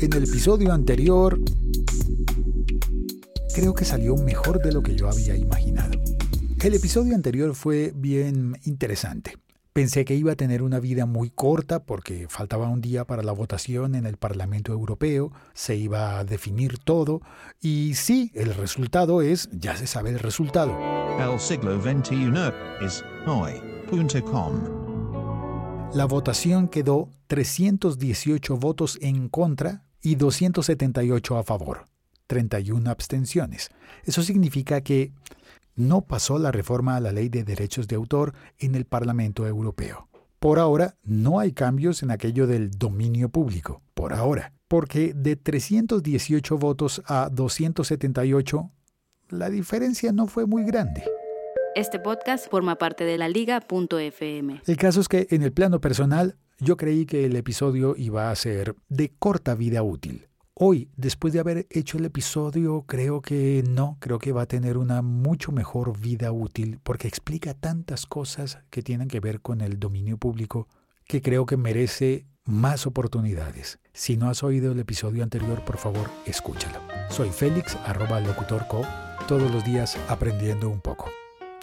En el episodio anterior creo que salió mejor de lo que yo había imaginado. El episodio anterior fue bien interesante. Pensé que iba a tener una vida muy corta porque faltaba un día para la votación en el Parlamento Europeo, se iba a definir todo y sí, el resultado es, ya se sabe el resultado. El siglo XXI es hoy.com. La votación quedó 318 votos en contra y 278 a favor, 31 abstenciones. Eso significa que no pasó la reforma a la ley de derechos de autor en el Parlamento Europeo. Por ahora, no hay cambios en aquello del dominio público. Por ahora. Porque de 318 votos a 278, la diferencia no fue muy grande. Este podcast forma parte de la liga.fm. El caso es que en el plano personal, yo creí que el episodio iba a ser de corta vida útil. Hoy, después de haber hecho el episodio, creo que no, creo que va a tener una mucho mejor vida útil porque explica tantas cosas que tienen que ver con el dominio público que creo que merece más oportunidades. Si no has oído el episodio anterior, por favor, escúchalo. Soy Félix, arroba locutorco, todos los días aprendiendo un poco.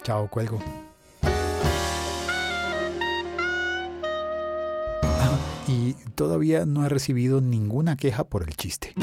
Chao, cuelgo. Y todavía no he recibido ninguna queja por el chiste.